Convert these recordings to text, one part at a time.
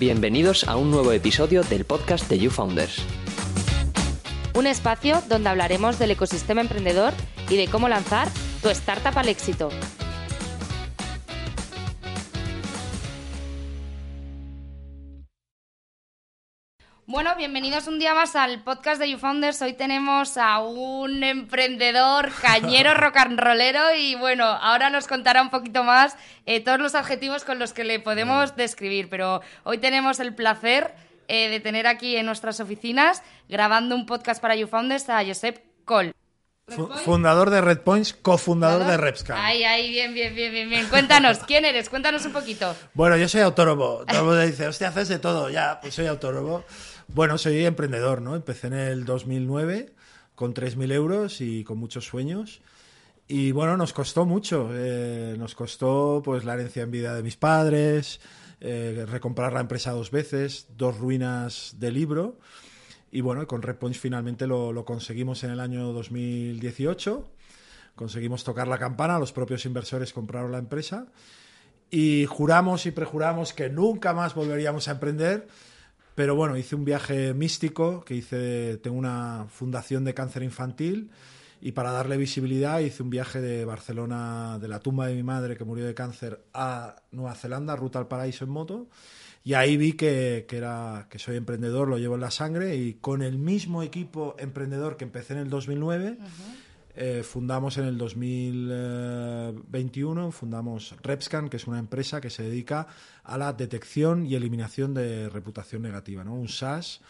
Bienvenidos a un nuevo episodio del podcast de You Founders. Un espacio donde hablaremos del ecosistema emprendedor y de cómo lanzar tu startup al éxito. Bueno, bienvenidos un día más al podcast de You Founders. Hoy tenemos a un emprendedor, cañero, rock and rollero y bueno, ahora nos contará un poquito más eh, todos los adjetivos con los que le podemos describir. Pero hoy tenemos el placer eh, de tener aquí en nuestras oficinas, grabando un podcast para You Founders, a Josep Col. Fu- Fundador de Red Points, cofundador de Repscan. Ay, ay, bien, bien, bien, bien, bien. Cuéntanos, ¿quién eres? Cuéntanos un poquito. Bueno, yo soy autónomo. Todo el mundo dice, hostia, haces de todo. Ya, pues soy autónomo. Bueno, soy emprendedor, ¿no? Empecé en el 2009 con 3.000 euros y con muchos sueños. Y bueno, nos costó mucho. eh, nos costó pues la herencia en vida de mis padres, eh, recomprar la empresa dos veces, dos ruinas de libro. Y bueno, con Red Points finalmente lo, lo conseguimos en el año 2018. Conseguimos tocar la campana, los propios inversores compraron la empresa y juramos y prejuramos que nunca más volveríamos a emprender. Pero bueno, hice un viaje místico que hice, tengo una fundación de cáncer infantil y para darle visibilidad hice un viaje de Barcelona, de la tumba de mi madre que murió de cáncer a Nueva Zelanda, ruta al paraíso en moto. Y ahí vi que, que era, que soy emprendedor, lo llevo en la sangre y con el mismo equipo emprendedor que empecé en el 2009, eh, fundamos en el 2021, fundamos Repscan, que es una empresa que se dedica a la detección y eliminación de reputación negativa, ¿no? Un SaaS.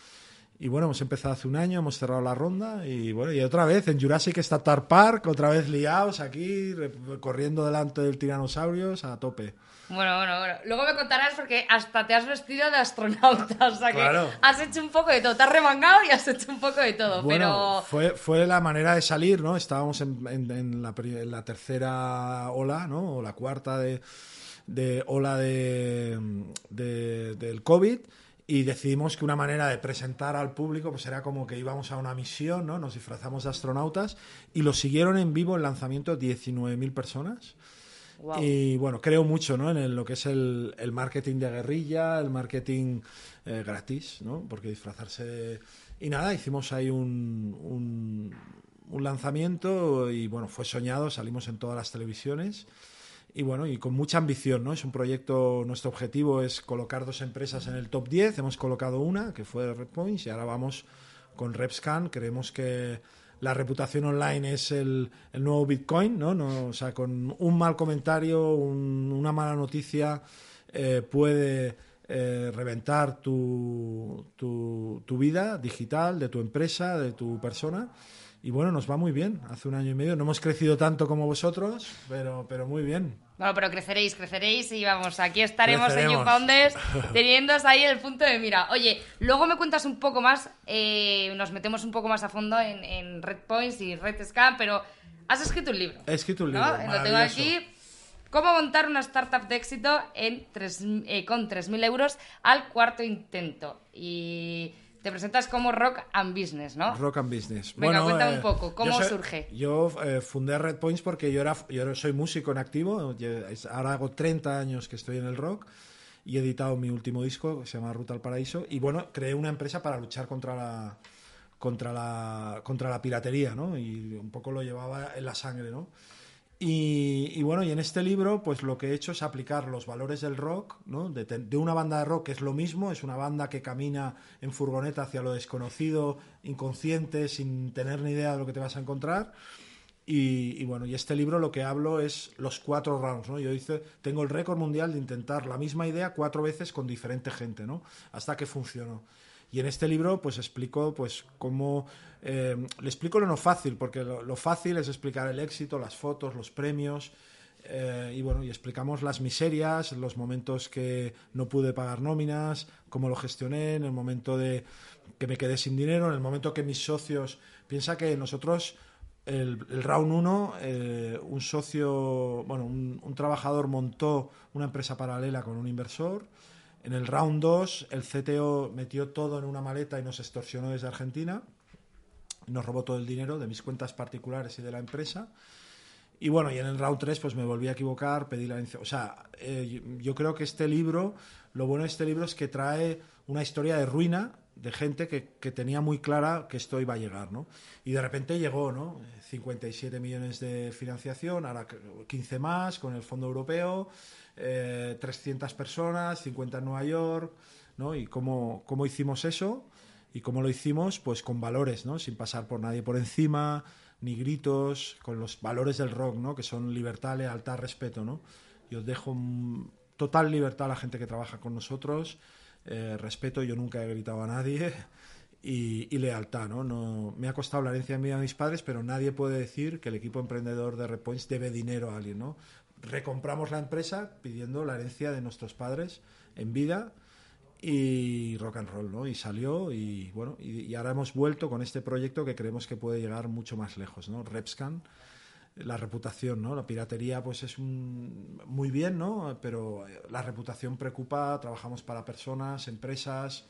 Y bueno, hemos empezado hace un año, hemos cerrado la ronda y bueno, y otra vez en Jurassic Startup Park, otra vez liados aquí, corriendo delante del tiranosaurios a tope. Bueno, bueno, bueno. Luego me contarás porque hasta te has vestido de astronauta. O sea que Claro. has hecho un poco de todo. Te has remangado y has hecho un poco de todo. Bueno, pero fue, fue la manera de salir, ¿no? Estábamos en, en- en la, en la tercera ola, ¿no? O la cuarta de, de ola de, de- del COVID y decidimos que una manera de presentar al público pues era como que íbamos a una misión, ¿no? Nos disfrazamos de astronautas y lo siguieron en vivo el lanzamiento 19.000 personas. Y bueno, creo mucho ¿no? en el- lo que es el, el marketing de guerrilla, el marketing eh, gratis, ¿no? Porque disfrazarse. Y nada, hicimos ahí un, un, un lanzamiento y bueno, fue soñado, salimos en todas las televisiones y bueno, y con mucha ambición, ¿no? Es un proyecto, nuestro objetivo es colocar dos empresas en el top 10, hemos colocado una, que fue Red Points, y ahora vamos con Repscan, creemos que la reputación online es el, el nuevo Bitcoin, ¿no? ¿no? O sea, con un mal comentario, un- una mala noticia, eh, puede eh, reventar tu, tu, tu vida digital, de tu empresa, de tu persona. Y bueno, nos va muy bien. Hace un año y medio no hemos crecido tanto como vosotros, pero, pero muy bien. Bueno, pero creceréis, creceréis y vamos, aquí estaremos en Creceremos. Founders teniéndoos ahí el punto de mira. Oye, luego me cuentas un poco más, eh, nos metemos un poco más a fondo en, en Red Points y Red Scan, pero has escrito un libro. He escrito un ¿no? libro. Lo tengo aquí. ¿Cómo montar una startup de éxito en tres, eh, con 3.000 euros al cuarto intento? Y te presentas como Rock and Business, ¿no? Rock and Business. Venga, cuéntame eh, un poco, ¿cómo yo soy- surge? Yo eh, fundé Red Points porque yo era yo soy músico en activo. yo- Ahora hago 30 años que estoy en el rock y he editado mi último disco que se llama Ruta al Paraíso. Y bueno, creé una empresa para luchar contra la contra la contra la piratería, ¿no? Y un poco lo llevaba en la sangre, ¿no? Y, bueno, y en este libro, pues lo que he hecho es aplicar los valores del rock, ¿no? De, una banda de rock que es lo mismo, es una banda que camina en furgoneta hacia lo desconocido, inconsciente, sin tener ni idea de lo que te vas a encontrar. Y, y bueno, y este libro lo que hablo es los cuatro rounds, ¿no? Yo hice, tengo el récord mundial de intentar la misma idea cuatro veces con diferente gente, ¿no? Hasta que funcionó. Y en este libro, pues explico, pues, cómo. eh, le explico lo no fácil, porque lo, fácil es explicar el éxito, las fotos, los premios. eh, y bueno, y explicamos las miserias, los momentos que no pude pagar nóminas, cómo lo gestioné, en el momento de que me quedé sin dinero, en el momento que mis socios... Piensa que nosotros, el, round 1, eh, un socio, bueno, un, trabajador montó una empresa paralela con un inversor. En el round 2, el CTO metió todo en una maleta y nos extorsionó desde Argentina. Nos robó todo el dinero de mis cuentas particulares y de la empresa. Y bueno, y en el round 3 pues me volví a equivocar, pedí la... O sea, eh, yo, creo que este libro, lo bueno de este libro es que trae una historia de ruina de gente que, que, tenía muy clara que esto iba a llegar, ¿no? Y de repente llegó, ¿no? 57 millones de financiación, ahora 15 más con el Fondo Europeo, 300 eh, personas, 50 en Nueva York, ¿no? Y cómo, cómo hicimos eso y cómo lo hicimos, pues con valores, ¿no? Sin pasar por nadie por encima, ni gritos, con los valores del rock, ¿no? Que son libertad, lealtad, respeto, ¿no? Yo dejo total libertad a la gente que trabaja con nosotros, eh, respeto, yo nunca he gritado a nadie y, lealtad, ¿no? ¿no? Me ha costado la herencia mía a mis padres, pero nadie puede decir que el equipo emprendedor de Repoints debe dinero a alguien, ¿no? Recompramos la empresa pidiendo la herencia de nuestros padres en vida y rock and roll, ¿no? Y salió y bueno, y, ahora hemos vuelto con este proyecto que creemos que puede llegar mucho más lejos, ¿no? Repscan, la reputación, ¿no? La piratería pues es un, muy bien, ¿no? Pero la reputación preocupa, trabajamos para personas, empresas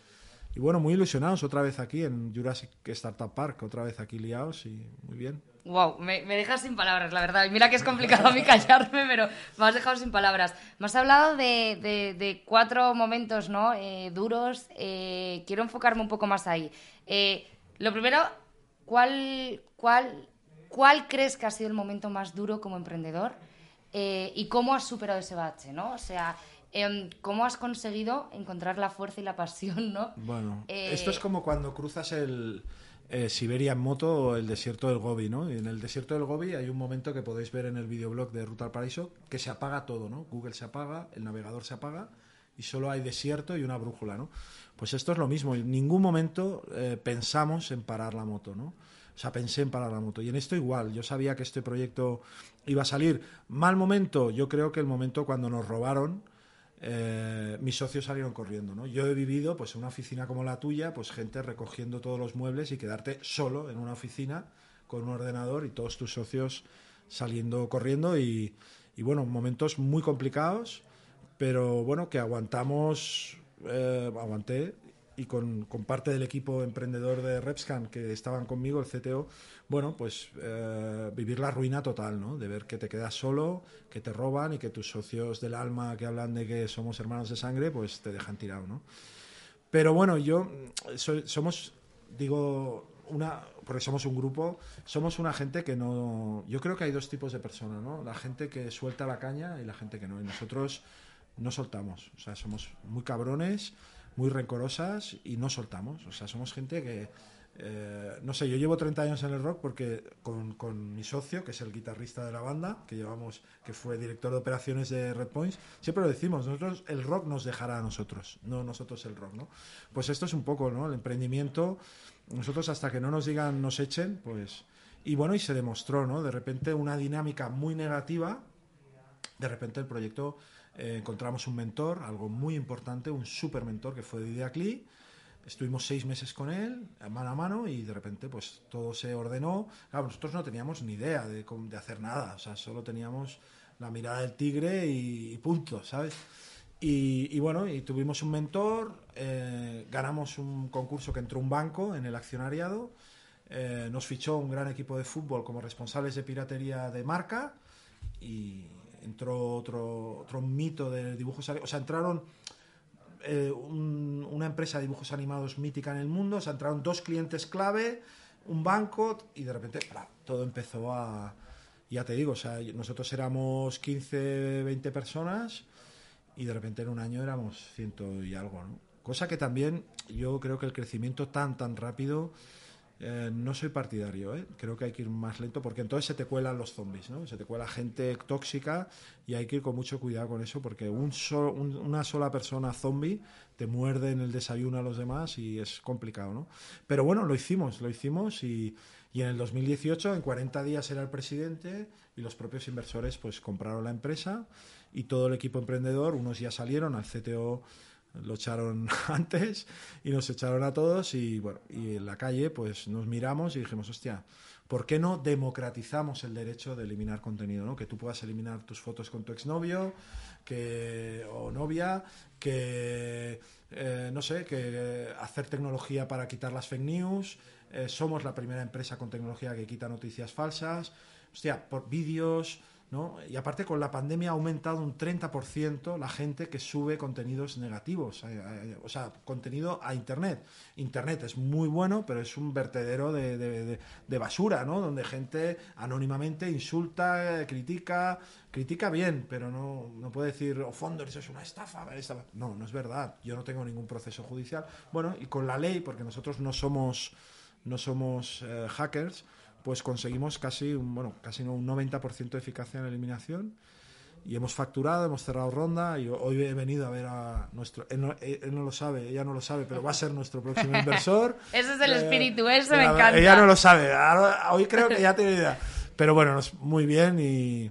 y bueno, muy ilusionados otra vez aquí en Jurassic Startup Park, otra vez aquí liados y muy bien. Wow, me, dejas sin palabras, la verdad. Mira que es complicado a mí callarme, pero me has dejado sin palabras. Me has hablado de, cuatro momentos ¿no? Eh, duros. Eh, quiero enfocarme un poco más ahí. Eh, lo primero, ¿cuál, cuál, ¿cuál crees que ha sido el momento más duro como emprendedor? ¿Y cómo has superado ese bache? ¿no? O sea, ¿cómo has conseguido encontrar la fuerza y la pasión? ¿no? Bueno, esto es como cuando cruzas el eh, Siberia en moto o el desierto del Gobi, ¿no? Y en el desierto del Gobi hay un momento que podéis ver en el videoblog de Ruta al Paraíso que se apaga todo, ¿no? Google se apaga, el navegador se apaga y solo hay desierto y una brújula, ¿no? Pues esto es lo mismo. En ningún momento eh, pensamos en parar la moto, ¿no? O sea, pensé en parar la moto. Y en esto igual. Yo sabía que este proyecto iba a salir. Mal momento, yo creo que el momento cuando nos robaron eh, mis socios salieron corriendo, ¿no? Yo he vivido, pues, en una oficina como la tuya, pues, gente recogiendo todos los muebles y quedarte solo en una oficina con un ordenador y todos tus socios saliendo corriendo y, y bueno, momentos muy complicados, pero bueno, que aguantamos, eh, aguanté y con, parte del equipo emprendedor de Repscan que estaban conmigo, el CTO, bueno, pues eh, vivir la ruina total, ¿no? De ver que te quedas solo, que te roban y que tus socios del alma que hablan de que somos hermanos de sangre, pues te dejan tirado, ¿no? Pero bueno, yo somos, digo, una, porque somos un grupo, somos una gente que no. Yo creo que hay dos tipos de personas, ¿no? La gente que suelta la caña y la gente que no. Y nosotros no soltamos. O sea, somos muy cabrones muy rencorosas y no soltamos. O sea, somos gente que, eh, no sé, yo llevo 30 años en el rock porque con, con, mi socio, que es el guitarrista de la banda, que llevamos, que fue director de operaciones de Red Points, siempre lo decimos, nosotros el rock nos dejará a nosotros, no nosotros el rock, ¿no? Pues esto es un poco, ¿no? El emprendimiento, nosotros hasta que no nos digan, nos echen, pues... Y bueno, y se demostró, ¿no? De repente una dinámica muy negativa, de repente el proyecto eh, encontramos un mentor, algo muy importante, un super mentor que fue Didier Klee. Estuvimos seis meses con él, mano a mano, y de repente pues todo se ordenó. Claro, nosotros no teníamos ni idea de, de hacer nada, o sea, solo teníamos la mirada del tigre y, punto, ¿sabes? Y, bueno, y tuvimos un mentor, eh, ganamos un concurso que entró un banco en el accionariado, eh, nos fichó un gran equipo de fútbol como responsables de piratería de marca y, entró otro, otro mito de dibujos O sea, entraron eh, una empresa de dibujos animados mítica en el o sea, entraron dos clientes clave, un banco y de repente todo empezó a... Ya te digo, o sea, nosotros éramos 15, 20 personas y de repente en un año éramos ciento y algo, ¿no? Cosa que también yo creo que el crecimiento tan, tan rápido eh, no soy partidario, ¿eh? creo que hay que ir más lento porque entonces se te cuelan los zombies, ¿no? se te cuela gente tóxica y hay que ir con mucho cuidado con eso porque un una sola persona zombie te muerde en el desayuno a los demás y es complicado. ¿no? Pero bueno, lo hicimos, lo hicimos y, Y en el 2018, en 40 días era el presidente y los propios inversores pues compraron la empresa y todo el equipo emprendedor, unos ya salieron, al CTO lo echaron antes y nos echaron a todos y bueno, y en la calle pues nos miramos y dijimos, hostia, ¿por qué no democratizamos el derecho de eliminar contenido? ¿no? Que tú puedas eliminar tus fotos con tu exnovio que, o novia, que, eh, no sé, que hacer tecnología para quitar las fake news. Eh, somos la primera empresa con tecnología que quita noticias falsas. Hostia, por vídeos, ¿no? Y aparte con la pandemia ha aumentado un 30% la gente que sube contenidos negativos, eh, eh, o sea, contenido a Internet. Internet es muy bueno, pero es un vertedero de, de, basura, ¿no? Donde gente anónimamente insulta, critica, critica bien, pero no, no puede decir, oh, Fonders es una estafa, No, no es verdad. Yo no tengo ningún proceso judicial. Bueno, y con la ley, porque nosotros no somos, no somos eh, hackers, pues conseguimos casi un, bueno, casi un 90% de eficacia en eliminación y hemos facturado, hemos cerrado ronda y hoy he venido a ver a nuestro él no, lo sabe, ella no lo sabe, pero va a ser nuestro próximo inversor. Ese es el eh, espíritu, eso me encanta. Ella no lo sabe, hoy creo que ya tiene idea. Pero bueno, muy bien y,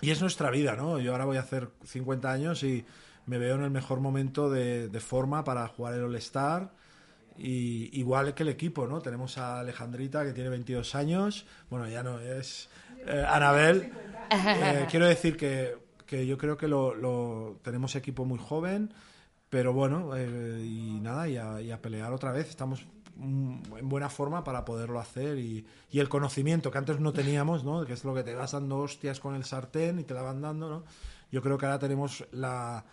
y es nuestra vida, ¿no? Yo ahora voy a hacer 50 años y me veo en el mejor momento de, de forma para jugar el All-Star y igual que el equipo, ¿no? Tenemos a Alejandrita que tiene 22 años, bueno, ya no es eh, Anabel. Eh, quiero decir que, que, yo creo que lo, lo, tenemos equipo muy joven, pero bueno, eh, y nada, y a, y a, pelear otra vez. Estamos en buena forma para poderlo hacer y, y, el conocimiento que antes no teníamos, ¿no? Que es lo que te vas dando hostias con el sartén y te la van dando, ¿no? Yo creo que ahora tenemos la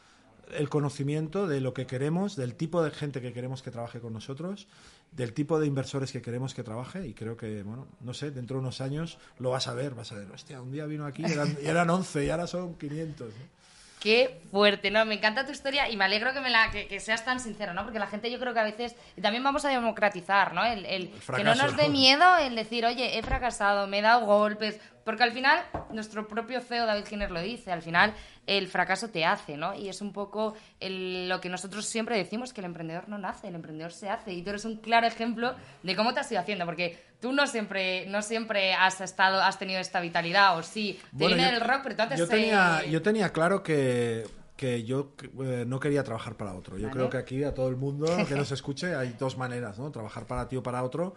el conocimiento de lo que queremos, del tipo de gente que queremos que trabaje con nosotros, del tipo de inversores que queremos que trabaje y creo que, bueno, no sé, dentro de unos años lo vas a ver, vas a ver, hostia, un día vino aquí y eran, y eran 11 y ahora son 500. ¿no? Qué fuerte, ¿no? Me encanta tu historia y me alegro que, me la, que, seas tan sincero, ¿no? Porque la gente yo creo que a veces, y también vamos a democratizar, ¿no? El, el, que no nos dé miedo el decir, oye, he fracasado, me he dado golpes, porque al final, nuestro propio CEO David Giner lo dice, al final el fracaso te hace, ¿no? Y es un poco lo que nosotros siempre decimos, que el emprendedor no nace, el emprendedor se hace. Y tú eres un claro ejemplo de cómo te has ido haciendo, porque tú no siempre, no siempre has estado, has tenido esta vitalidad, o sí, te viene el rock, pero tú antes... Yo tenía, yo tenía claro que que yo eh, no quería trabajar para otro. Yo creo que aquí a todo el mundo que nos escuche hay dos maneras, ¿no? Trabajar para ti o para otro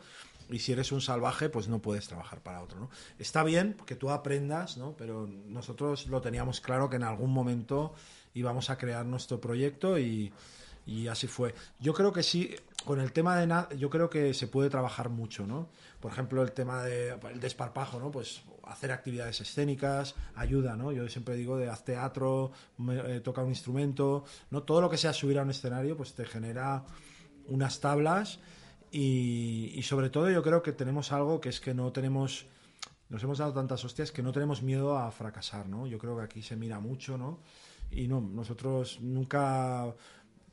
y si eres un salvaje, pues no puedes trabajar para otro, ¿no? Está bien que tú aprendas, ¿no? Pero nosotros lo teníamos claro que en algún momento íbamos a crear nuestro proyecto y, y así fue. Yo creo que sí, con el tema de nada, yo creo que se puede trabajar mucho, ¿no? Por ejemplo, el tema de, desparpajo, ¿no? Pues hacer actividades escénicas ayuda, ¿no? Yo siempre digo de haz teatro, me, eh, toca un instrumento, ¿no? Todo lo que sea subir a un escenario, pues te genera unas tablas y, y, sobre todo yo creo que tenemos algo que es que no tenemos, nos hemos dado tantas hostias que no tenemos miedo a fracasar, ¿no? Yo creo que aquí se mira mucho, ¿no? Y no, nosotros nunca,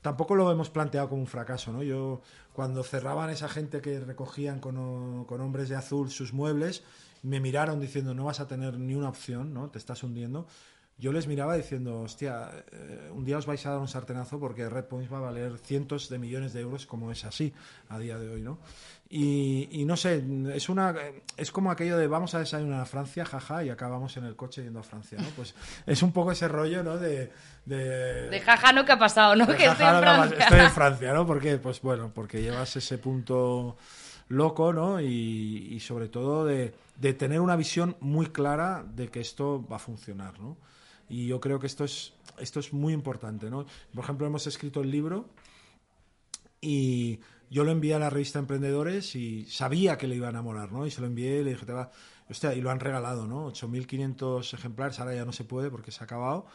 tampoco lo hemos planteado como un fracaso, ¿no? Yo, cuando cerraban esa gente que recogían con, con hombres de azul sus muebles, me miraron diciendo, no vas a tener ni una opción, ¿no? Te estás hundiendo yo les miraba diciendo, hostia, eh, un día os vais a dar un sartenazo porque Red Points va a valer cientos de millones de euros como es así a día de hoy, ¿no? Y, y no sé, es una es como aquello de vamos a desayunar a Francia, jaja, y acabamos en el coche yendo a Francia, ¿no? Pues es un poco ese rollo, ¿no? De, de, de jaja no que ha pasado, ¿no? Que estoy, en Francia. estoy en Francia, ¿no? Porque, pues bueno, porque llevas ese punto loco, ¿no? Y, y sobre todo de, de tener una visión muy clara de que esto va a funcionar, ¿no? Y yo creo que esto es, esto es muy importante, ¿no? Por ejemplo, hemos escrito el libro y yo lo envié a la revista Emprendedores y sabía que le iba a enamorar, ¿no? Y se lo envié y le dije, te va... Hostia, y lo han regalado, ¿no? 8.500 ejemplares, ahora ya no se puede porque se ha acabado.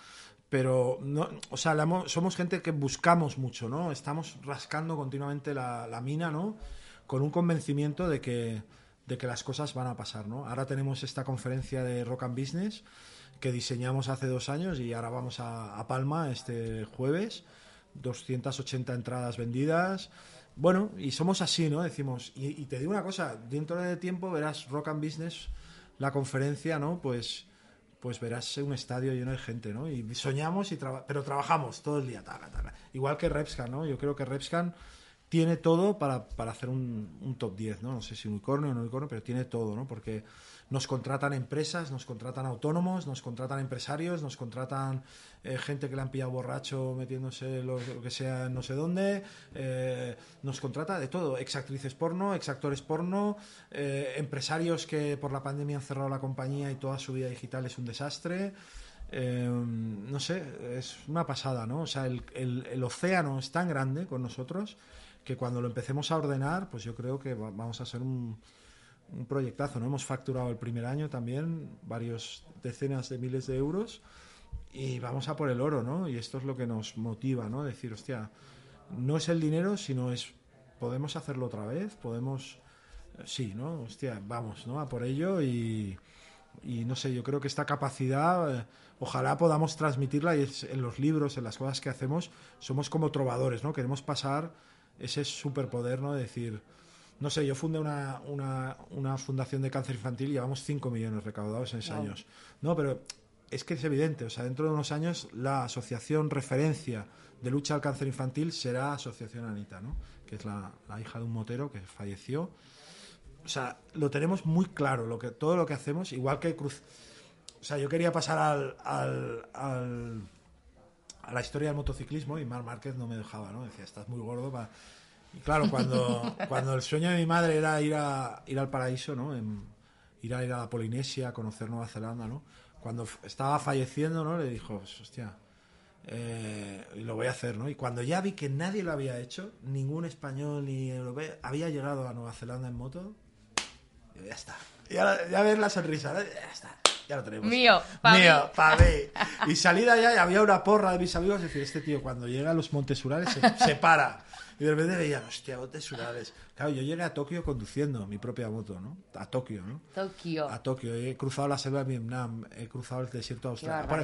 Pero, no, o sea, somos gente que buscamos mucho, ¿no? Estamos rascando continuamente la, la mina, ¿no? Con un convencimiento de que, de que las cosas van a pasar, ¿no? Ahora tenemos esta conferencia de Rock and Business que diseñamos hace dos años y ahora vamos a, Palma este jueves. 280 entradas vendidas. Bueno, y somos así, ¿no? Decimos, y, te digo una cosa, dentro de tiempo verás Rock and Business, la conferencia, ¿no? Pues, pues verás un estadio lleno de gente, ¿no? Y soñamos, y pero trabajamos todo el día, Igual que Repscan, ¿no? Yo creo que Repscan tiene todo para, para hacer un, un top 10, ¿no? No sé si unicornio o no unicornio, pero tiene todo, ¿no? Porque nos contratan empresas, nos contratan autónomos, nos contratan empresarios, nos contratan eh, gente que le han pillado borracho metiéndose lo, lo que sea no sé dónde, eh, nos contrata de todo, exactrices porno, exactores porno, eh, empresarios que por la pandemia han cerrado la compañía y toda su vida digital es un desastre. Eh, no sé, es una pasada, ¿no? O sea, el, el- el océano es tan grande con nosotros que cuando lo empecemos a ordenar, pues yo creo que va- vamos a ser un, un proyectazo, ¿no? Hemos facturado el primer año también varios decenas de miles de euros y vamos a por el oro, ¿no? Y esto es lo que nos motiva, ¿no? Decir, hostia, no es el dinero, sino es, podemos hacerlo otra vez, podemos, eh, sí, ¿no? Hostia, vamos, ¿no? A por ello y, y no sé, yo creo que esta capacidad, eh, ojalá podamos transmitirla y es- en los libros, en las cosas que hacemos, somos como trovadores, ¿no? Queremos pasar ese superpoder, ¿no? De decir, no sé, yo fundé una, una, una fundación de cáncer infantil y llevamos 5 millones recaudados en 6 Wow. años. No, pero es que es evidente, o sea, dentro de unos años la asociación referencia de lucha al cáncer infantil será Asociación Anita, ¿no? Que es la, la hija de un motero que falleció. O sea, lo tenemos muy claro, lo que, todo lo que hacemos, igual que Cruz. O sea, yo quería pasar al, al, al- a la historia del motociclismo y Mar Márquez no me dejaba, ¿no? Decía, estás muy gordo para... Y claro, cuando, cuando el sueño de mi madre era ir, a, ir al paraíso, ¿no? En- ir a ir a la Polinesia, conocer Nueva Zelanda, ¿no? Cuando estaba falleciendo, ¿no? Le dijo, hostia, eh, y lo voy a hacer, ¿no? Y cuando ya vi que nadie lo había hecho, ningún español ni europeo había llegado a Nueva Zelanda en moto, digo, ya está. Ya, ya ves la sonrisa, ¿no? ya está, ya lo tenemos. Mío, pa' Mío, mí. pa' mí. Y salí de allá y había una porra de mis amigos, decir, este tío cuando llega a los Montes Urales se, se para. Y de repente veía, hostia, Montes Urales. Claro, yo llegué a Tokio conduciendo mi propia moto, ¿no? A Tokio, ¿no? Tokio. a Tokio. He cruzado la selva de Vietnam, he cruzado el desierto de Australia. Por-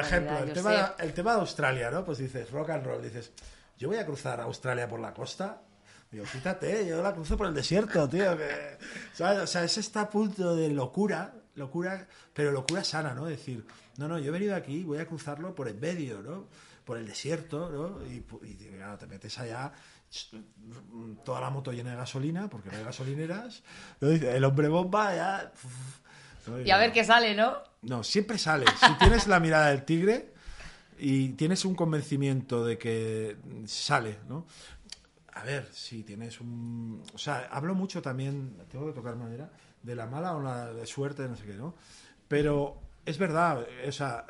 qué ejemplo, el tema, el tema de Australia, ¿no? Pues dices, rock and roll, dices, yo voy a cruzar Australia por la costa. Digo, quítate, yo la cruzo por el desierto, tío. que- ¿sabes? O sea, es este punto de locura, locura, pero locura sana, ¿no? Decir, no, no, yo he venido aquí, voy a cruzarlo por el medio, ¿no? Por el desierto, ¿no? Y, pu- y claro, te metes allá, toda la moto llena de gasolina, porque no hay gasolineras. El hombre bomba ya... ¿no? Y a ver qué sale, ¿no? No, siempre sale. Si tienes la mirada del tigre y tienes un convencimiento de que sale, ¿no? A ver, si tienes un... O sea, hablo mucho también, tengo que tocar madera, de la mala o la de suerte, no sé qué, ¿no? Pero es verdad, o sea,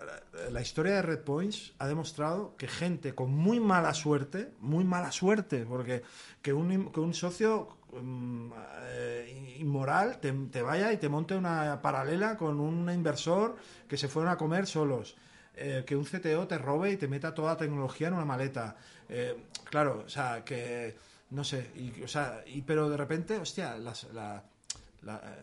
la historia de Red Points ha demostrado que gente con muy mala suerte, muy mala suerte, porque que un, que un socio mm, eh, inmoral te, vaya y te monte una paralela con un inversor que se fueron a comer solos. Eh, que un CTO te robe y te meta toda tecnología en una maleta. Eh, claro, o sea, que no sé, y, o sea, pero de repente, hostia,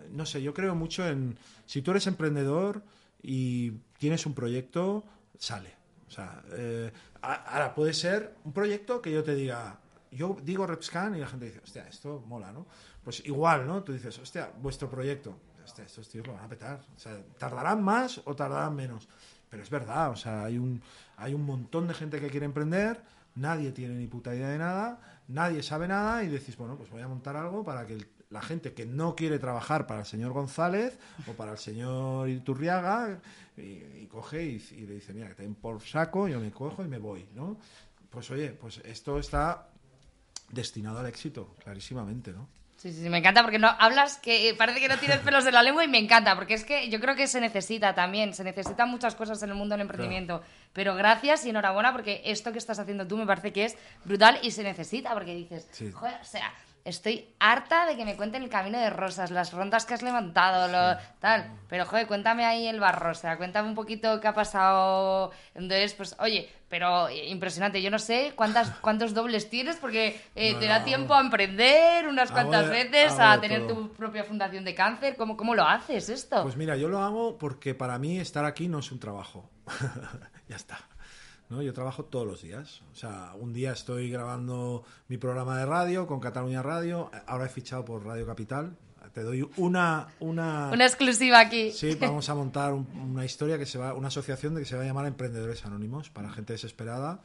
no sé, yo creo mucho en si tú eres emprendedor y tienes un proyecto, sale. O sea, eh, ahora puede ser un proyecto que yo te diga, yo digo RepScan y la gente dice, hostia, esto mola, ¿no? Pues igual, ¿no? Tú dices, hostia, vuestro proyecto, estos tíos lo van a petar. O sea, tardarán más o tardarán menos. Pero es verdad, o sea, hay un, hay un montón de gente que quiere emprender, nadie tiene ni puta idea de nada, nadie sabe nada y decís, bueno, pues voy a montar algo para que el- la gente que no quiere trabajar para el señor González o para el señor Iturriaga y, y coge y, y le dice, mira, que te den por saco, yo me cojo y me voy, ¿no? Pues oye, pues esto está destinado al éxito, clarísimamente, ¿no? Sí, sí, sí, me encanta porque no hablas que eh, parece que no tienes pelos de la lengua y me encanta porque es que yo creo que se necesita también, se necesitan muchas cosas en el mundo del emprendimiento. Pero gracias y enhorabuena porque esto que estás haciendo tú me parece que es brutal y se necesita porque dices, Sí. joder, o sea, estoy harta de que me cuenten el camino de rosas, las rondas que has levantado, lo, tal. Pero joder, cuéntame ahí el barro, o sea, cuéntame un poquito qué ha pasado. Entonces, pues, oye, pero eh, impresionante. Yo no sé cuántas, cuántos dobles tienes porque eh, No, te da tiempo a emprender unas Hago cuantas de- veces, a tener todo. tu propia fundación de cáncer. ¿Cómo, cómo lo haces esto? Pues mira, yo lo hago porque para mí estar aquí no es un trabajo. ya está. ¿No? Yo trabajo todos los días. O sea, un día estoy grabando mi programa de radio con Cataluña Radio. Ahora he fichado por Radio Capital. te doy una, una... Una exclusiva aquí. Sí, vamos a montar un- una historia que se va, una asociación de que se va a llamar Emprendedores Anónimos para gente desesperada.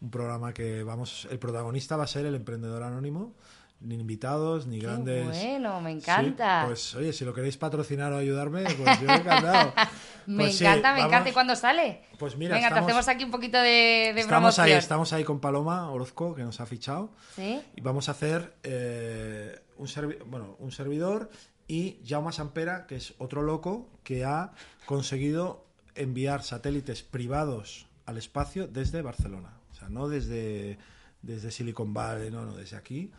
Un programa que vamos, el protagonista va a ser el emprendedor anónimo, ni invitados, ni Qué grandes. bueno, me Sí, encanta. pues oye, si lo queréis patrocinar o ayudarme, pues yo encantado. me Pues sí, encanta, me vamos- encanta. ¿Y cuándo sale? Pues mira, Venga, estamos- te hacemos aquí un poquito de, de Estamos ahí, estamos ahí con Paloma Orozco, que nos ha fichado. ¿Sí? Y vamos a hacer eh, un, servi- bueno, un servidor y Jaume Sampera, que es otro loco que ha conseguido enviar satélites privados al espacio desde Barcelona. O sea, no desde, desde Silicon Valley, no, no, desde aquí.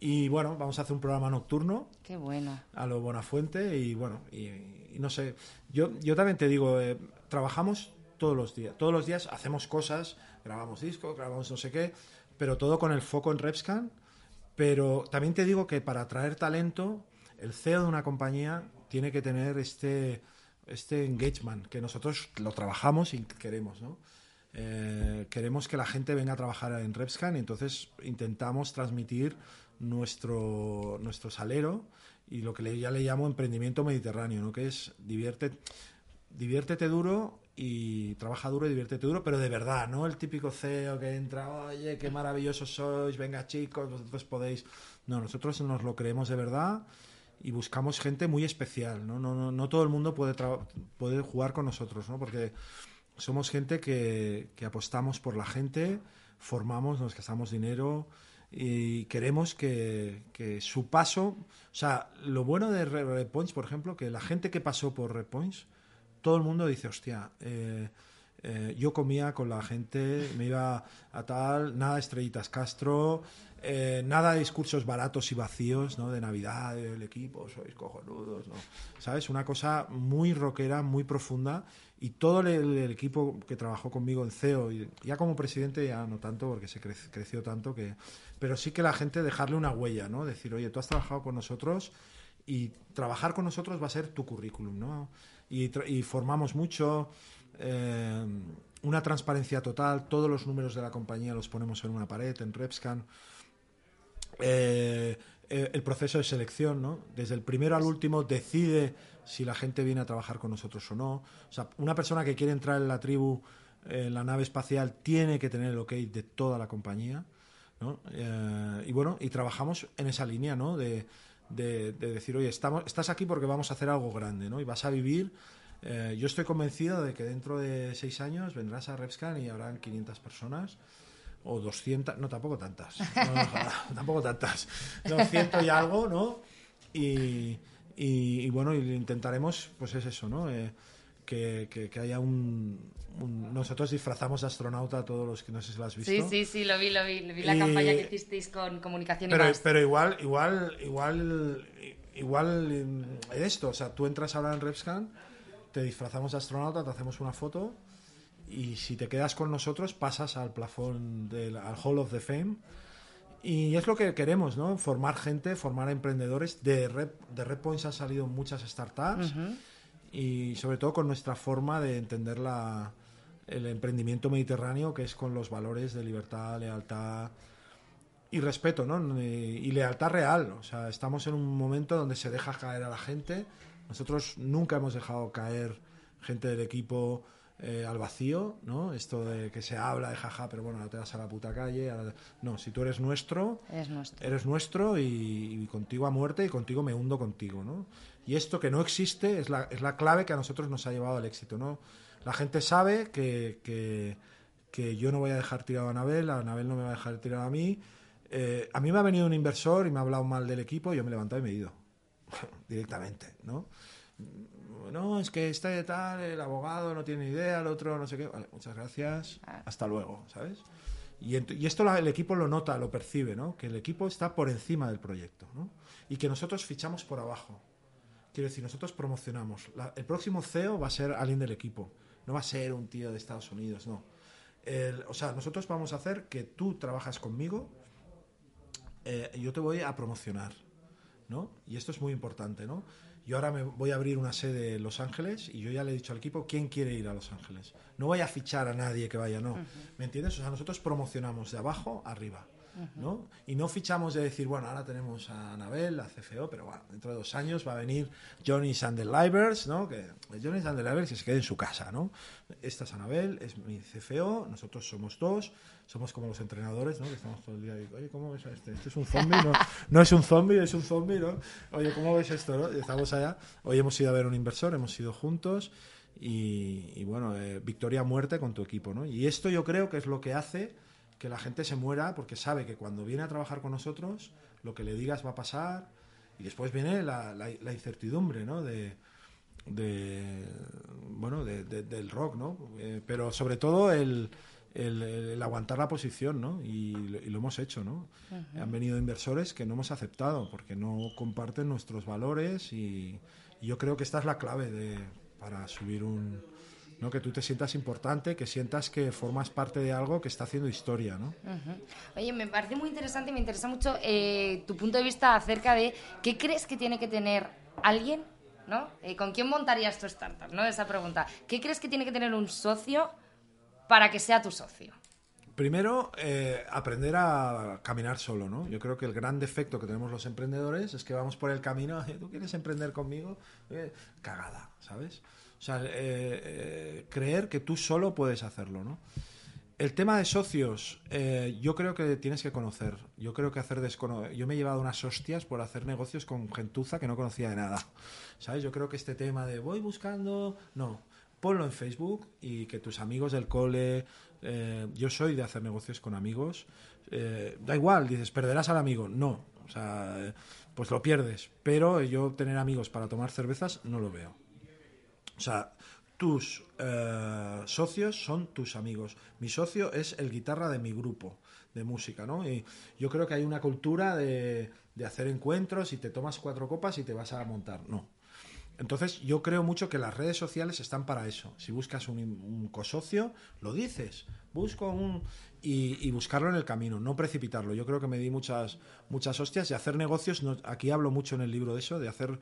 Y bueno, vamos a hacer un programa nocturno Qué bueno. a lo Buenafuente y bueno, y, y no sé, yo, yo también te digo, eh, trabajamos todos los días, todos los días hacemos cosas, grabamos discos, grabamos no sé qué, pero todo con el foco en Repscan, pero también te digo que para atraer talento, el CEO de una compañía tiene que tener este, este engagement, que nosotros lo trabajamos y queremos, ¿no? Eh, queremos que la gente venga a trabajar en Repscan y entonces intentamos transmitir nuestro, nuestro salero y lo que ya le llamo emprendimiento mediterráneo, ¿no? que es divierte, diviértete duro y trabaja duro y diviértete duro, pero de verdad, no el típico CEO que entra, oye, qué maravillosos sois, venga chicos, vosotros podéis. No, nosotros nos lo creemos de verdad y buscamos gente muy especial, ¿no? No, no, no todo el mundo puede, puede jugar con nosotros, ¿no? Porque somos gente que, que apostamos por la gente, formamos, nos gastamos dinero y queremos que, que su paso, o sea, lo bueno de Red Points, por ejemplo, que la gente que pasó por Red Points, todo el mundo dice, hostia, eh, eh, yo comía con la gente, me iba a tal, nada de estrellitas Castro, eh, nada de discursos baratos y vacíos, ¿no? De Navidad, del equipo, sois cojonudos, ¿no? ¿Sabes? Una cosa muy rockera, muy profunda y todo el, equipo que trabajó conmigo en CEO, y ya como presidente ya no tanto porque se crec- creció tanto que... Pero sí que la gente dejarle una huella, ¿no? Decir, oye, tú has trabajado con nosotros y trabajar con nosotros va a ser tu currículum, ¿no? Y formamos mucho, eh, una transparencia total, todos los números de la compañía los ponemos en una pared, en Repscan. Eh, eh, el proceso de selección, ¿no? Desde el primero al último decide si la gente viene a trabajar con nosotros o no. O sea, una persona que quiere entrar en la tribu, en la nave espacial, tiene que tener el ok de toda la compañía. ¿no? Eh, y bueno, y trabajamos en esa línea, ¿no? De, de- de decir, oye, estamos, estás aquí porque vamos a hacer algo grande, ¿no? Y vas a vivir. eh, yo estoy convencido de que dentro de seis años vendrás a Repscan y habrán 500 personas o 200, no, tampoco tantas, no, ojalá, tampoco tantas, 200 y algo, ¿no? Y, y- y bueno, y intentaremos, pues es eso, ¿no? Eh, que, que- que haya un, un- Nosotros disfrazamos de astronauta a todos los que no sé si lo has visto. Sí, sí, sí, lo vi, lo vi. Lo vi la Y- campaña que hicisteis con comunicación y Pero, más. pero igual, igual, igual, igual esto, o sea, tú entras ahora en Repscan, te disfrazamos de astronauta, te hacemos una foto y si te quedas con nosotros pasas al plafón del al Hall of the Fame y es lo que queremos, ¿no? Formar gente, formar emprendedores. De Red, de Red Points han salido muchas startups y sobre todo con nuestra forma de entender la, el emprendimiento mediterráneo, que es con los valores de libertad, lealtad y respeto, ¿no? Y y lealtad real. O sea, estamos en un momento donde se deja caer a la gente. Nosotros nunca hemos dejado caer gente del equipo eh, al vacío, ¿no? Esto de que se habla de jaja, pero bueno, ahora te vas a la puta calle. No, si tú eres nuestro, Es nuestro. eres nuestro y, y contigo a muerte y contigo me hundo contigo, ¿no? Y esto que no existe es la, es la clave que a nosotros nos ha llevado al éxito, ¿no? La gente sabe que, que, que yo no voy a dejar tirado a Anabel, a Anabel no me va a dejar tirado a mí. Eh, a mí me ha venido un inversor y me ha hablado mal del equipo, yo me he levantado y me he ido directamente, ¿no? No, es que este tal, el abogado no tiene ni idea, el otro no sé qué. Vale, muchas gracias, hasta luego, ¿sabes? Y, esto la- el equipo lo nota, lo percibe, ¿no? Que el equipo está por encima del proyecto, ¿no? Y que nosotros fichamos por abajo. Quiero decir, nosotros promocionamos. La- el próximo CEO va a ser alguien del equipo. No va a ser un tío de Estados Unidos, no. El- o sea, nosotros vamos a hacer que tú trabajas conmigo, eh, yo te voy a promocionar, ¿no? Y esto es muy importante, ¿no? Yo ahora me voy a abrir una sede en Los Ángeles y yo ya le he dicho al equipo quién quiere ir a Los Ángeles. No voy a fichar a nadie que vaya, no. ¿Me entiendes? O sea, nosotros promocionamos de abajo arriba. ¿No? Y no fichamos de decir, bueno, ahora tenemos a Anabel, a CFO, pero bueno, dentro de dos años va a venir Johnny Sandelivers, ¿no? Que Johnny Sandelivers que se quede en su casa, ¿no? Esta es Anabel, es mi CFO, nosotros somos dos, somos como los entrenadores, ¿no? Que estamos todo el día y, oye, ¿cómo ves este? ¿Este es un zombie? No, no es un zombie, es un zombie, ¿no? Oye, ¿cómo ves esto? ¿no? Estamos allá. Hoy hemos ido a ver un inversor, hemos ido juntos y, bueno, eh, victoria muerte con tu equipo, ¿no? Y esto yo creo que es lo que hace que la gente se muera porque sabe que cuando viene a trabajar con nosotros, lo que le digas va a pasar y después viene la, la, la incertidumbre, ¿no? De, de bueno, de, de, del rock, ¿no? Eh, pero sobre todo el, el, el, aguantar la posición, ¿no? Y, y lo hemos hecho, ¿no? Han venido inversores que no hemos aceptado porque no comparten nuestros valores y, y yo creo que esta es la clave de, para subir un, ¿no? que tú te sientas importante, que sientas que formas parte de algo que está haciendo historia. ¿no? Uh -huh. Oye, me parece muy interesante y me interesa mucho eh, tu punto de vista acerca de qué crees que tiene que tener alguien, ¿no? Eh, ¿Con quién montarías tu startup? ¿no? Esa pregunta. ¿Qué crees que tiene que tener un socio para que sea tu socio? Primero, eh, aprender a caminar solo, ¿no? Yo creo que el gran defecto que tenemos los emprendedores es que vamos por el camino, ¿tú quieres emprender conmigo? Eh, cagada, ¿sabes? O sea, eh, eh, creer que tú solo puedes hacerlo, ¿no? El tema de socios, eh, yo creo que tienes que conocer. Yo creo que hacer descono Yo me he llevado unas hostias por hacer negocios con gentuza que no conocía de nada. ¿Sabes? Yo creo que este tema de voy buscando. No. Ponlo en Facebook y que tus amigos del cole. Eh, yo soy de hacer negocios con amigos. Eh, da igual, dices, perderás al amigo. No. O sea, pues lo pierdes. Pero yo tener amigos para tomar cervezas no lo veo. O sea, tus eh, socios son tus amigos. Mi socio es el guitarra de mi grupo de música, ¿no? Y yo creo que hay una cultura de, de, hacer encuentros y te tomas cuatro copas y te vas a montar. No. Entonces, yo creo mucho que las redes sociales están para eso. Si buscas un, un cosocio, lo dices. Busco un. Y, buscarlo en el camino, no precipitarlo. Yo creo que me di muchas, muchas hostias y hacer negocios. Aquí hablo mucho en el libro de eso, de hacer.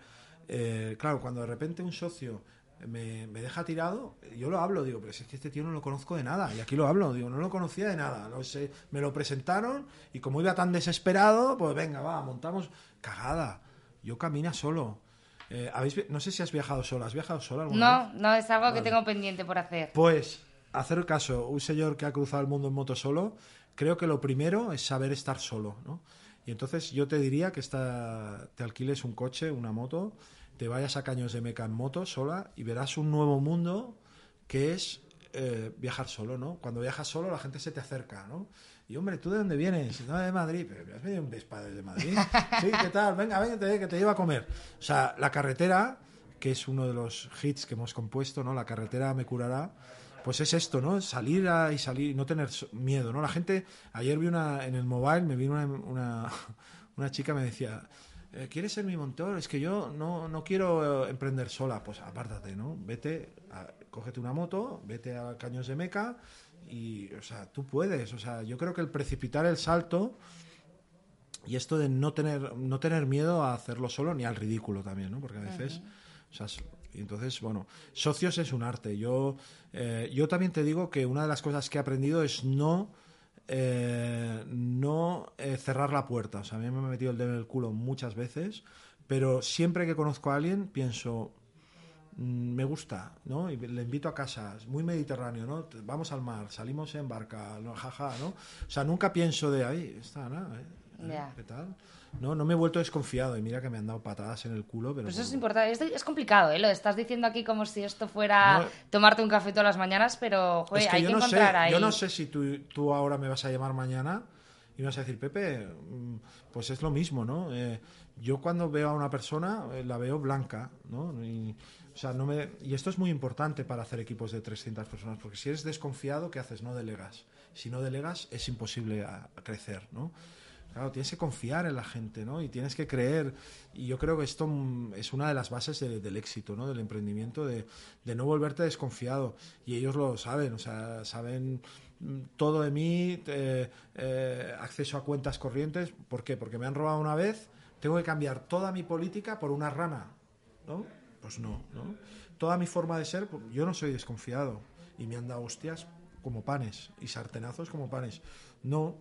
Eh, claro, cuando de repente un socio me, me, deja tirado, yo lo hablo, digo, pero si es que este tío no lo conozco de nada, y aquí lo hablo, digo, no lo conocía de nada, no sé, me lo presentaron y como iba tan desesperado, pues venga, va, montamos, cagada, yo camina solo. Eh, ¿habéis, no sé si has viajado sola, ¿has viajado sola alguna No, vez? no, es algo vale. que tengo pendiente por hacer. Pues, hacer caso, un señor que ha cruzado el mundo en moto solo, creo que lo primero es saber estar solo, ¿no? Y entonces yo te diría que esta, te alquiles un coche, una moto, te vayas a Caños de Meca en moto sola y verás un nuevo mundo que es eh, viajar solo, ¿no? Cuando viajas solo la gente se te acerca, ¿no? Y hombre, ¿tú de dónde vienes? No, de Madrid. ¿Pero has venido un Vespa desde Madrid? Sí, ¿qué tal? Venga, venga, que te llevo a comer. O sea, la carretera, que es uno de los hits que hemos compuesto, ¿no? La carretera me curará. Pues es esto, ¿no? Salir a, y salir no tener miedo, ¿no? La gente, ayer vi una, en el mobile, me vino una, una, una chica, me decía, ¿quieres ser mi mentor? Es que yo no, no quiero emprender sola. Pues apártate, ¿no? Vete, a, cógete una moto, vete a Caños de Meca y, o sea, tú puedes. O sea, yo creo que el precipitar el salto y esto de no tener, no tener miedo a hacerlo solo ni al ridículo también, ¿no? Porque a veces, o sea, entonces, bueno, socios es un arte. Yo, eh, yo también te digo que una de las cosas que he aprendido es no eh, no eh, cerrar la puerta. O sea, a mí me he metido el dedo en el culo muchas veces, pero siempre que conozco a alguien pienso, mmm, me gusta, ¿no? Y le invito a casa, es muy mediterráneo, ¿no? Vamos al mar, salimos en barca, ¿no? jaja, ¿no? O sea, nunca pienso de ahí, está, ¿no? Yeah. ¿Qué tal? No, no me he vuelto desconfiado y mira que me han dado patadas en el culo. Pero pues eso es importante. Es, es, complicado, ¿eh? Lo estás diciendo aquí como si esto fuera no, tomarte un café todas las mañanas, pero joder, es que hay yo que no encontrar sé, ahí. Yo no sé si tú, tú, ahora me vas a llamar mañana y me vas a decir, Pepe, pues es lo mismo, ¿no? Eh, yo cuando veo a una persona eh, la veo blanca, ¿no? Y, o sea, no me... y esto es muy importante para hacer equipos de 300 personas, porque si eres desconfiado, ¿qué haces? No delegas. Si no delegas, es imposible a crecer, ¿no? Claro, tienes que confiar en la gente, ¿no? Y tienes que creer. Y yo creo que esto es una de las bases de, del éxito, ¿no? Del emprendimiento, de, de, no volverte desconfiado. Y ellos lo saben, o sea, saben todo de mí, eh, eh, acceso a cuentas corrientes. ¿Por qué? Porque me han robado una vez, tengo que cambiar toda mi política por una rana. ¿no? Pues no, ¿no? Toda mi forma de ser, pues, yo no soy desconfiado y me han dado hostias como panes y sartenazos como panes. No,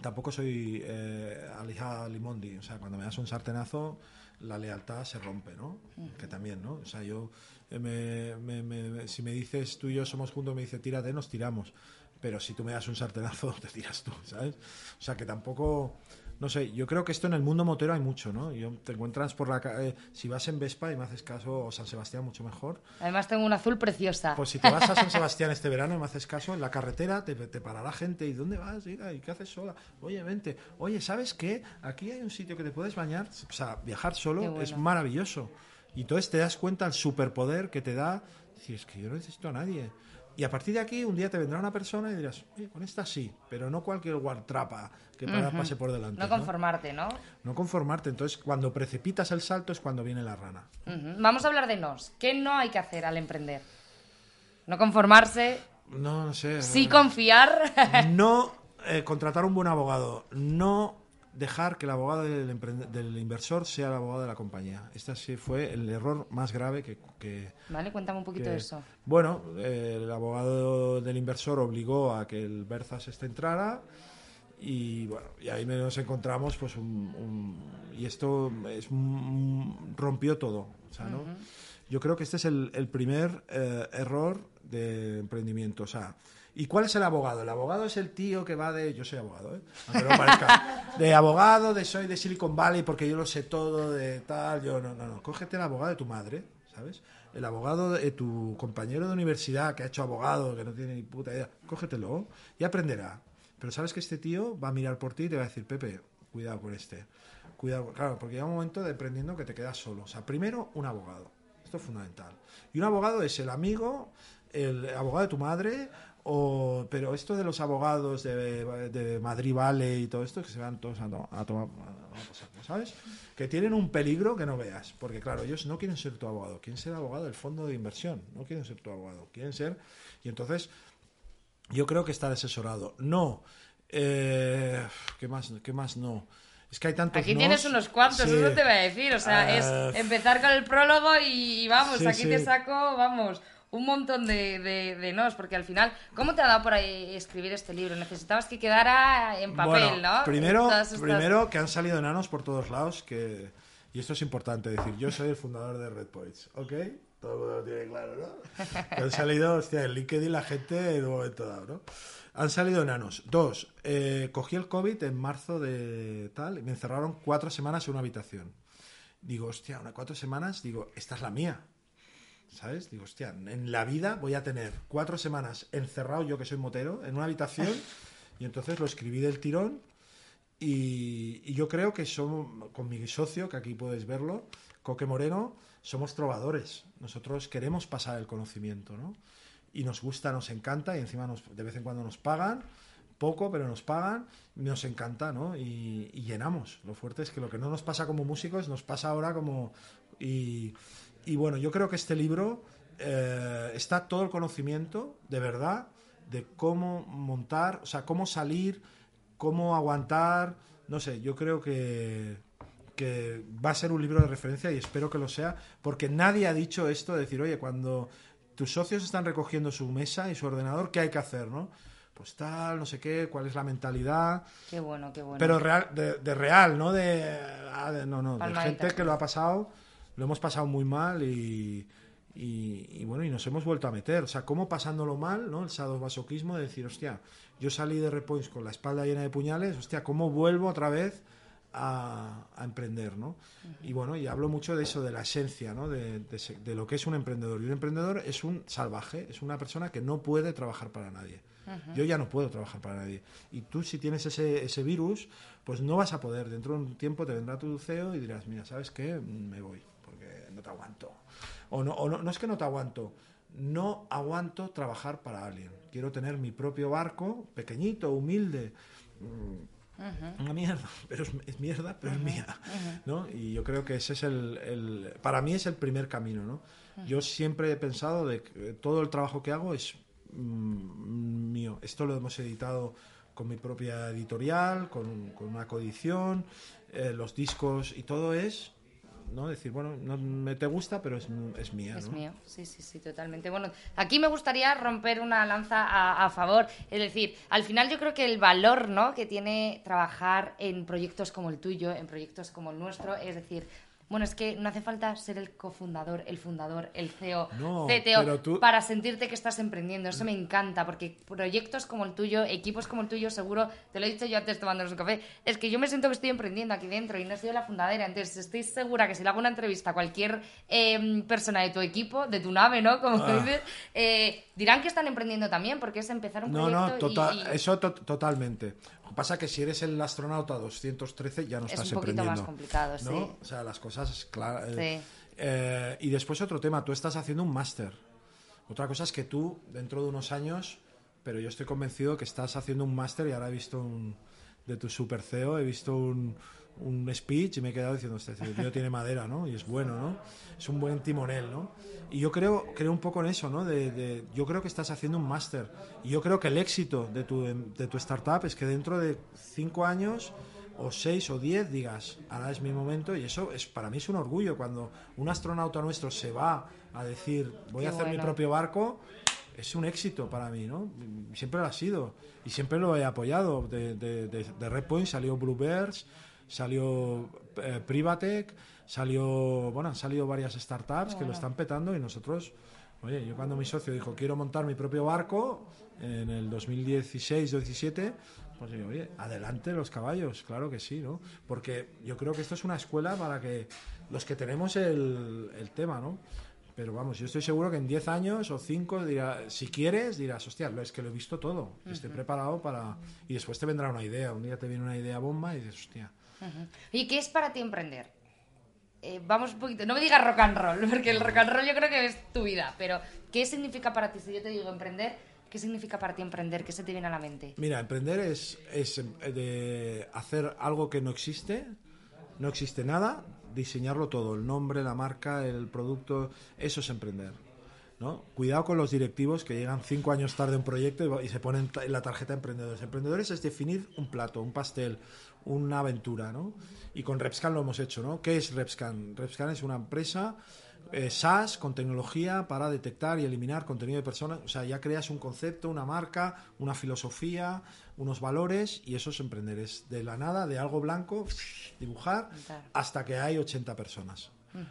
tampoco soy eh, Alija Limondi, o sea, cuando me das un sartenazo la lealtad se rompe, ¿no? Que también, ¿no? O sea, yo, eh, me, me- me- si me dices tú y yo somos juntos, me dice tírate, nos tiramos. Pero si tú me das un sartenazo, te tiras tú, ¿sabes? O sea, que tampoco, no sé, yo creo que esto en el mundo motero hay mucho, ¿no? Yo te encuentras por la calle, si vas en Vespa y me haces caso, o San Sebastián mucho mejor, Además tengo un azul preciosa. pues si te vas a San Sebastián este verano y me haces caso, en la carretera te, te parará gente. ¿Y dónde vas? Mira, ¿Y qué haces sola? Oye, vente. Oye, ¿sabes qué? Aquí hay un sitio que te puedes bañar. O sea, viajar solo bueno. es maravilloso. Y entonces te das cuenta el superpoder que te da. Decir, es que yo no necesito a nadie. Y a partir de aquí, un día te vendrá una persona y dirás, oye, con esta sí, pero no cualquier guartrapa que para- Ujú. pase por delante. no conformarte, ¿no? No conformarte. Entonces, cuando precipitas el salto es cuando viene la rana. Vamos a hablar de nos. ¿Qué no hay que hacer al emprender? No conformarse, No, no sé. sí confiar. no eh, contratar un buen abogado, no dejar que el abogado del, del inversor sea el abogado de la compañía. Este sí fue el error más grave que... que- vale, cuéntame un poquito que- de eso. Bueno, eh, el abogado del inversor obligó a que el Berzas este entrara y bueno, y ahí nos encontramos pues un, un- y esto es un- rompió todo, o sea, ¿no? Yo creo que este es el, el primer eh, error de emprendimiento, o sea, ¿y cuál es el abogado? El abogado es el tío que va de, yo soy abogado, ¿eh? Aunque no parezca, de abogado, de soy de Silicon Valley porque yo lo sé todo, de tal, yo no, no, no, cógete el abogado de tu madre, ¿sabes? El abogado de tu compañero de universidad que ha hecho abogado, que no tiene ni puta idea, cógetelo y aprenderá. Pero sabes que este tío va a mirar por ti y te va a decir, Pepe, cuidado con este. Cuidado, claro, porque llega un momento de aprendiendo que te quedas solo. O sea, primero un abogado. Esto es fundamental. Y un abogado es el amigo, el abogado de tu madre, o, pero esto de los abogados de, de Madrid Vale y todo esto, que se van todos a, to- a tomar a ¿sabes? Que tienen un peligro que no veas. Porque, claro, ellos no quieren ser tu abogado, quieren ser abogado del fondo de inversión, no quieren ser tu abogado, quieren ser. Y entonces, yo creo que está desesorado. No. Eh, ¿qué, más, ¿Qué más no? Es que hay tantos Aquí nos. tienes unos cuantos, Sí. eso te voy a decir. O sea, Eh, es empezar con el prólogo y vamos, Sí, aquí sí. te saco, vamos, un montón de, de, de nos, porque al final, ¿cómo te ha dado por ahí escribir este libro? Necesitabas que quedara en papel, Bueno, ¿no? Primero, estas- primero que han salido enanos por todos lados, que y esto es importante decir, yo soy el fundador de Red Points, ¿ok? Todo el mundo lo tiene claro, ¿no? Que han salido, hostia, en LinkedIn la gente en un momento dado, ¿no? Han salido enanos. Dos, eh, cogí el COVID en marzo de tal y me encerraron cuatro semanas en una habitación. Digo, hostia, una cuatro semanas, digo, esta es la mía. ¿Sabes? Digo, hostia, en la vida voy a tener cuatro semanas encerrado, yo que soy motero, en una habitación. Y entonces lo escribí del tirón. Y, yo creo que somos, con mi socio, que aquí puedes verlo, Coque Moreno, somos trovadores. Nosotros queremos pasar el conocimiento, ¿no? Y nos gusta, nos encanta, y encima de vez en cuando nos pagan, poco, pero nos pagan, nos encanta, ¿no? Y, y llenamos. Lo fuerte es que lo que no nos pasa como músicos, nos pasa ahora como... Y, y bueno, yo creo que este libro eh, está todo el conocimiento, de verdad, de cómo montar, o sea, cómo salir, cómo aguantar, no sé, yo creo que, que va a ser un libro de referencia y espero que lo sea, porque nadie ha dicho esto de decir, oye, cuando tus socios están recogiendo su mesa y su ordenador, ¿qué hay que hacer, no? Pues tal, no sé qué, cuál es la mentalidad, Qué bueno, qué bueno. pero real, de, de real, no de, ah, no, no, de gente que lo ha pasado, lo hemos pasado muy mal y, y, y bueno, y nos hemos vuelto a meter. O sea, cómo pasándolo mal, ¿no? El sadomasoquismo de decir, hostia, yo salí de Repoints con la espalda llena de puñales, hostia, ¿cómo vuelvo otra vez a, a emprender, ¿no? Y bueno, y hablo mucho de eso, de la esencia, ¿no? De, de de lo que es un emprendedor. Y un emprendedor es un salvaje, es una persona que no puede trabajar para nadie. Yo ya no puedo trabajar para nadie. Y tú si tienes ese, ese virus, pues no vas a poder. Dentro de un tiempo te vendrá tu CEO y dirás, mira, ¿sabes qué? Me voy, te aguanto. O no, o no, no es que no te aguanto, no aguanto trabajar para alguien. Quiero tener mi propio barco, pequeñito, humilde. Una mierda, pero es, es mierda, pero es mía. ¿no? Y yo creo que ese es el, el- Para mí es el primer camino. ¿no? Yo siempre he pensado de que todo el trabajo que hago es mm, mío. Esto lo hemos editado con mi propia editorial, con, con una coedición, eh, los discos y todo es ¿no? Decir, bueno, no me te gusta, pero es, es mía, Es ¿no? mío, sí, sí, sí, totalmente. Bueno, aquí me gustaría romper una lanza a, a favor. Es decir, al final yo creo que el valor ¿no? que tiene trabajar en proyectos como el tuyo, en proyectos como el nuestro, es decir, bueno, es que no hace falta ser el cofundador, el fundador, el CEO, No, CTO, tú- para sentirte que estás emprendiendo. Eso me encanta, porque proyectos como el tuyo, equipos como el tuyo, seguro, te lo he dicho yo antes tomándonos un café, es que yo me siento que estoy emprendiendo aquí dentro y no he sido la fundadera. Entonces, estoy segura que si le hago una entrevista a cualquier eh, persona de tu equipo, de tu nave, ¿no? Como Ah. dices, eh, dirán que están emprendiendo también, porque es empezar un No, proyecto no, y- total, y, eso to- totalmente. Lo que pasa es que si eres el astronauta 213 ya no Es estás un poquito más complicado, ¿no? sí. O sea, las cosas, claro. Sí. y después otro tema, tú estás haciendo un máster. Otra cosa es que tú, dentro de unos años, pero yo estoy convencido que estás haciendo un máster y ahora he visto un, de tu super CEO, he visto un, un speech y me he quedado diciendo, este tío tiene madera, ¿no? Y es bueno, ¿no? Es un buen timonel, ¿no? Y yo creo, creo un poco en eso, ¿no? De, de- yo creo que estás haciendo un máster. Y yo creo que el éxito de tu, de tu startup es que dentro de cinco años o seis o diez digas, ahora es mi momento y eso es para mí es un orgullo cuando un astronauta nuestro se va a decir voy Qué a hacer mi propio barco es un éxito para mí, ¿no? Siempre lo ha sido y siempre lo he apoyado. De, de, de, de Red Point salió Bluebirds, salió eh, Privatec, salió, bueno, han salido varias startups que lo están petando y nosotros, oye, yo cuando mi socio dijo quiero montar mi propio barco en el 2016-17, pues digo, oye, adelante los caballos, claro que sí, ¿no? Porque yo creo que esto es una escuela para que los que tenemos el, el tema, ¿no? Pero vamos, yo estoy seguro que en 10 años o 5, dirá, si quieres, dirás, hostia, es que lo he visto todo, estoy preparado para... Y después te vendrá una idea, un día te viene una idea bomba y dices, hostia. ¿Y qué es para ti emprender? Eh, vamos un poquito, no me digas rock and roll, porque el rock and roll yo creo que es tu vida, pero ¿qué significa para ti? Si yo te digo emprender, ¿qué significa para ti emprender? ¿Qué se te viene a la mente? Mira, emprender es, es em, de hacer algo que no existe, no existe nada, diseñarlo todo, el nombre, la marca, el producto, eso es emprender. ¿no? Cuidado con los directivos que llegan cinco años tarde a un proyecto y, se ponen la tarjeta de emprendedores. Emprendedores es definir un plato, un pastel, una aventura, ¿no? Y con Repscan lo hemos hecho, ¿no? ¿Qué es Repscan? Repscan es una empresa eh, SaaS con tecnología para detectar y eliminar contenido de personas. O sea, ya creas un concepto, una marca, una filosofía, unos valores y eso es emprender. Es de la nada, de algo blanco, dibujar hasta que hay 80 personas.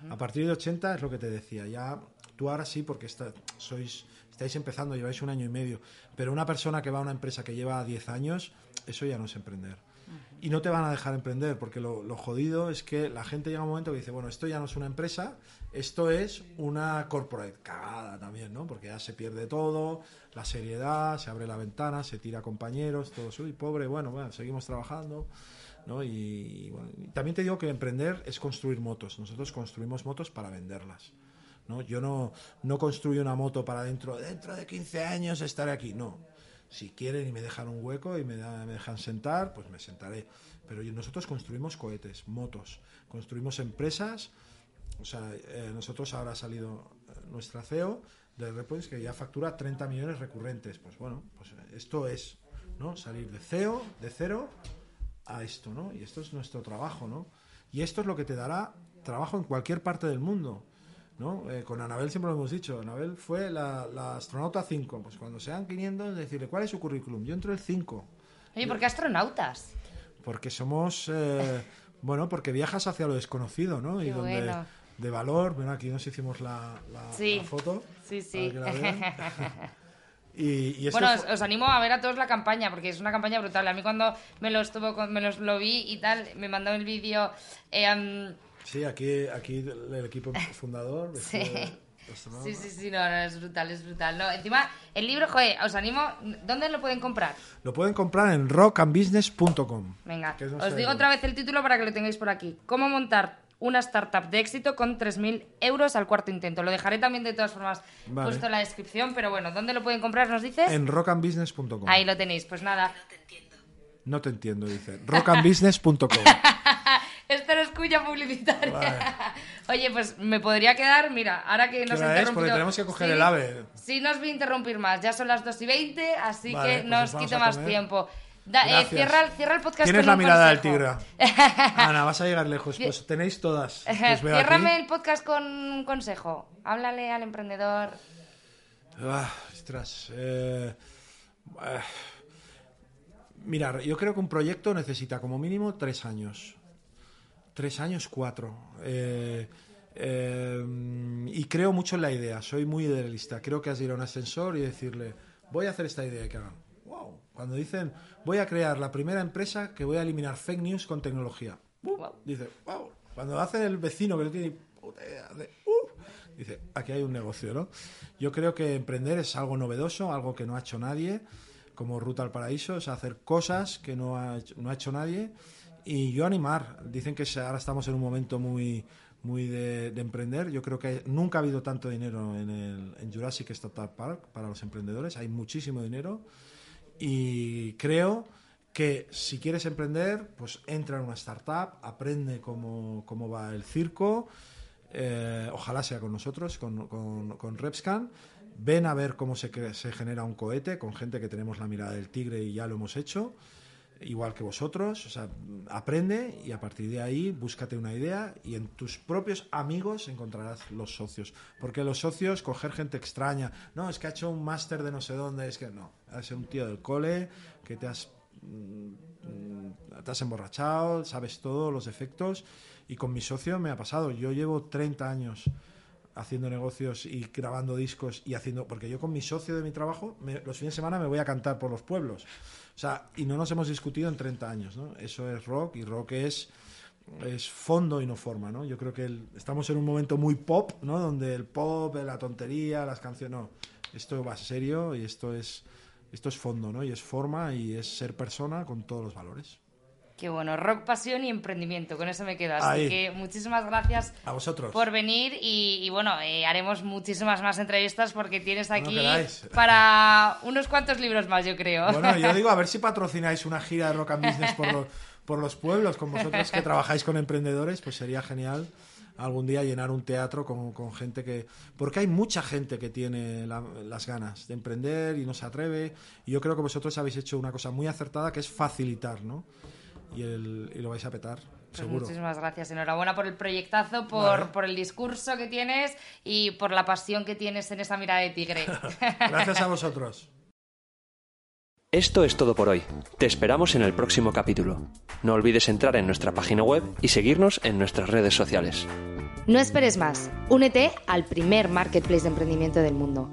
A partir de 80 es lo que te decía. Ya tú ahora sí, porque está- sois, estáis empezando, lleváis un año y medio. Pero una persona que va a una empresa que lleva 10 años, eso ya no es emprender. Y no te van a dejar emprender, porque lo, jodido es que la gente llega a un momento que dice, bueno, esto ya no es una empresa, esto es una corporate. Cagada también, ¿no? Porque ya se pierde todo, la seriedad, se abre la ventana, se tira a compañeros, todo eso, pobre, bueno, bueno, seguimos trabajando. ¿no? Y, y bueno, y también te digo que emprender es construir motos. Nosotros construimos motos para venderlas. ¿no? Yo no, no construyo una moto para dentro, dentro de 15 años estaré aquí. No. Si quieren y me dejan un hueco y me, da- me dejan sentar, pues me sentaré. Pero nosotros construimos cohetes, motos, construimos empresas. O sea, eh, nosotros ahora ha salido eh, nuestra CEO de Repoints que ya factura 30 millones recurrentes. Pues bueno, pues esto es, ¿no? Salir de CEO, de cero, a esto, ¿no? Y esto es nuestro trabajo, ¿no? Y esto es lo que te dará trabajo en cualquier parte del mundo, ¿no? Eh, con Anabel siempre lo hemos dicho, Anabel fue la, la astronauta 5, pues cuando sean 500, decirle, ¿cuál es su currículum? Yo entro el 5, Oye, ¿por qué astronautas? porque somos, eh, bueno, porque viajas hacia lo desconocido, ¿no? y Qué donde bueno. de valor, bueno, aquí nos hicimos la, la- Sí. la foto. Sí, sí. y, Bueno, os, os animo a ver a todos la campaña, porque es una campaña brutal. A mí cuando me lo estuvo, con- me los, lo vi y tal, me mandó el vídeo. eh, Sí, aquí, aquí el equipo fundador. Sí. de astronauta. sí, sí, sí, no, no, es brutal, es brutal. No, encima, el libro, joder, os animo. ¿Dónde lo pueden comprar? Lo pueden comprar en rockandbusiness.com. Venga, os digo otra vez el título para que lo tengáis por aquí. ¿Cómo montar una startup de éxito con 3.000 euros al cuarto intento? Lo dejaré también de todas formas Vale. puesto en la descripción, pero bueno, ¿dónde lo pueden comprar? ¿Nos dices? En rockandbusiness.com. Ahí lo tenéis, pues nada. No te entiendo, dice. rockandbusiness.com. Esto no publicitaria. Oye, pues me podría quedar, mira, ahora que nos interrumpido. Porque tenemos que coger el ave. Sí, no os voy a interrumpir más. Ya son las 2 y 20, así Vale, que pues no os quito más tiempo. Da- eh, cierra, cierra el podcast Tienes con la mirada del tigre. Ana, vas a llegar lejos. Pues tenéis todas. Ciérrame aquí. el podcast con un consejo. Háblale al emprendedor. Ah, ostras. eh, ah. Mirar, yo creo que un proyecto necesita como mínimo tres años. Tres años, cuatro. Eh, eh, y creo mucho en la idea. Soy muy idealista. Creo que has de ir a un ascensor y decirle, voy a hacer esta idea y que hagan. Wow. Cuando dicen, voy a crear la primera empresa que voy a eliminar fake news con tecnología. Uh, Wow. Dice, wow. Cuando hace el vecino que no tiene puta idea de, uh, dice, aquí hay un negocio, ¿no? Yo creo que emprender es algo novedoso, algo que no ha hecho nadie, como Ruta al Paraíso, es hacer cosas que no ha no ha hecho nadie. Y yo animar, dicen que ahora estamos en un momento muy muy de, de emprender. Yo creo que nunca ha habido tanto dinero en, el, en Jurassic Startup Park para los emprendedores. Hay muchísimo dinero. Y creo que si quieres emprender, pues entra en una startup, aprende cómo, cómo va el circo, eh, ojalá sea con nosotros, con, con, con Repscan, ven a ver cómo se, se genera un cohete con gente que tenemos la mirada del tigre y ya lo hemos hecho, igual que vosotros, o sea, aprende y a partir de ahí búscate una idea y en tus propios amigos encontrarás los socios, porque los socios, coger gente extraña, no, es que ha hecho un máster de no sé dónde, es que no, es un tío del cole que te has mm, te has emborrachado, sabes todo, los efectos. Y con mi socio me ha pasado. Yo llevo 30 años haciendo negocios y grabando discos y haciendo. Porque yo con mi socio de mi trabajo, me- los fines de semana me voy a cantar por los pueblos. O sea, y no nos hemos discutido en 30 años, ¿no? Eso es rock y rock es es fondo y no forma, ¿no? Yo creo que el- estamos en un momento muy pop, ¿no? Donde el pop, la tontería, las canciones, no. Esto va serio y esto es esto es fondo, ¿no? Y es forma y es ser persona con todos los valores. Qué bueno, rock, pasión y emprendimiento. Con eso me quedo. Así Ahí. que muchísimas gracias A vosotros. por venir y, y bueno, eh, haremos muchísimas más entrevistas porque tienes aquí para unos cuantos libros más, yo creo. Bueno, yo digo, a ver si patrocináis una gira de Rock and Business por los, por los pueblos, con vosotros que trabajáis con emprendedores, pues sería genial algún día llenar un teatro con, con gente que... Porque hay mucha gente que tiene la- las ganas de emprender y no se atreve. Y yo creo que vosotros habéis hecho una cosa muy acertada, que es facilitar, ¿no? Y, el- y lo vais a petar, Pues seguro. muchísimas gracias. Enhorabuena por el proyectazo, por, Vale. por el discurso que tienes y por la pasión que tienes en esa mirada de tigre. Gracias a vosotros. Esto es todo por hoy. Te esperamos en el próximo capítulo. No olvides entrar en nuestra página web y seguirnos en nuestras redes sociales. No esperes más. Únete al primer marketplace de emprendimiento del mundo.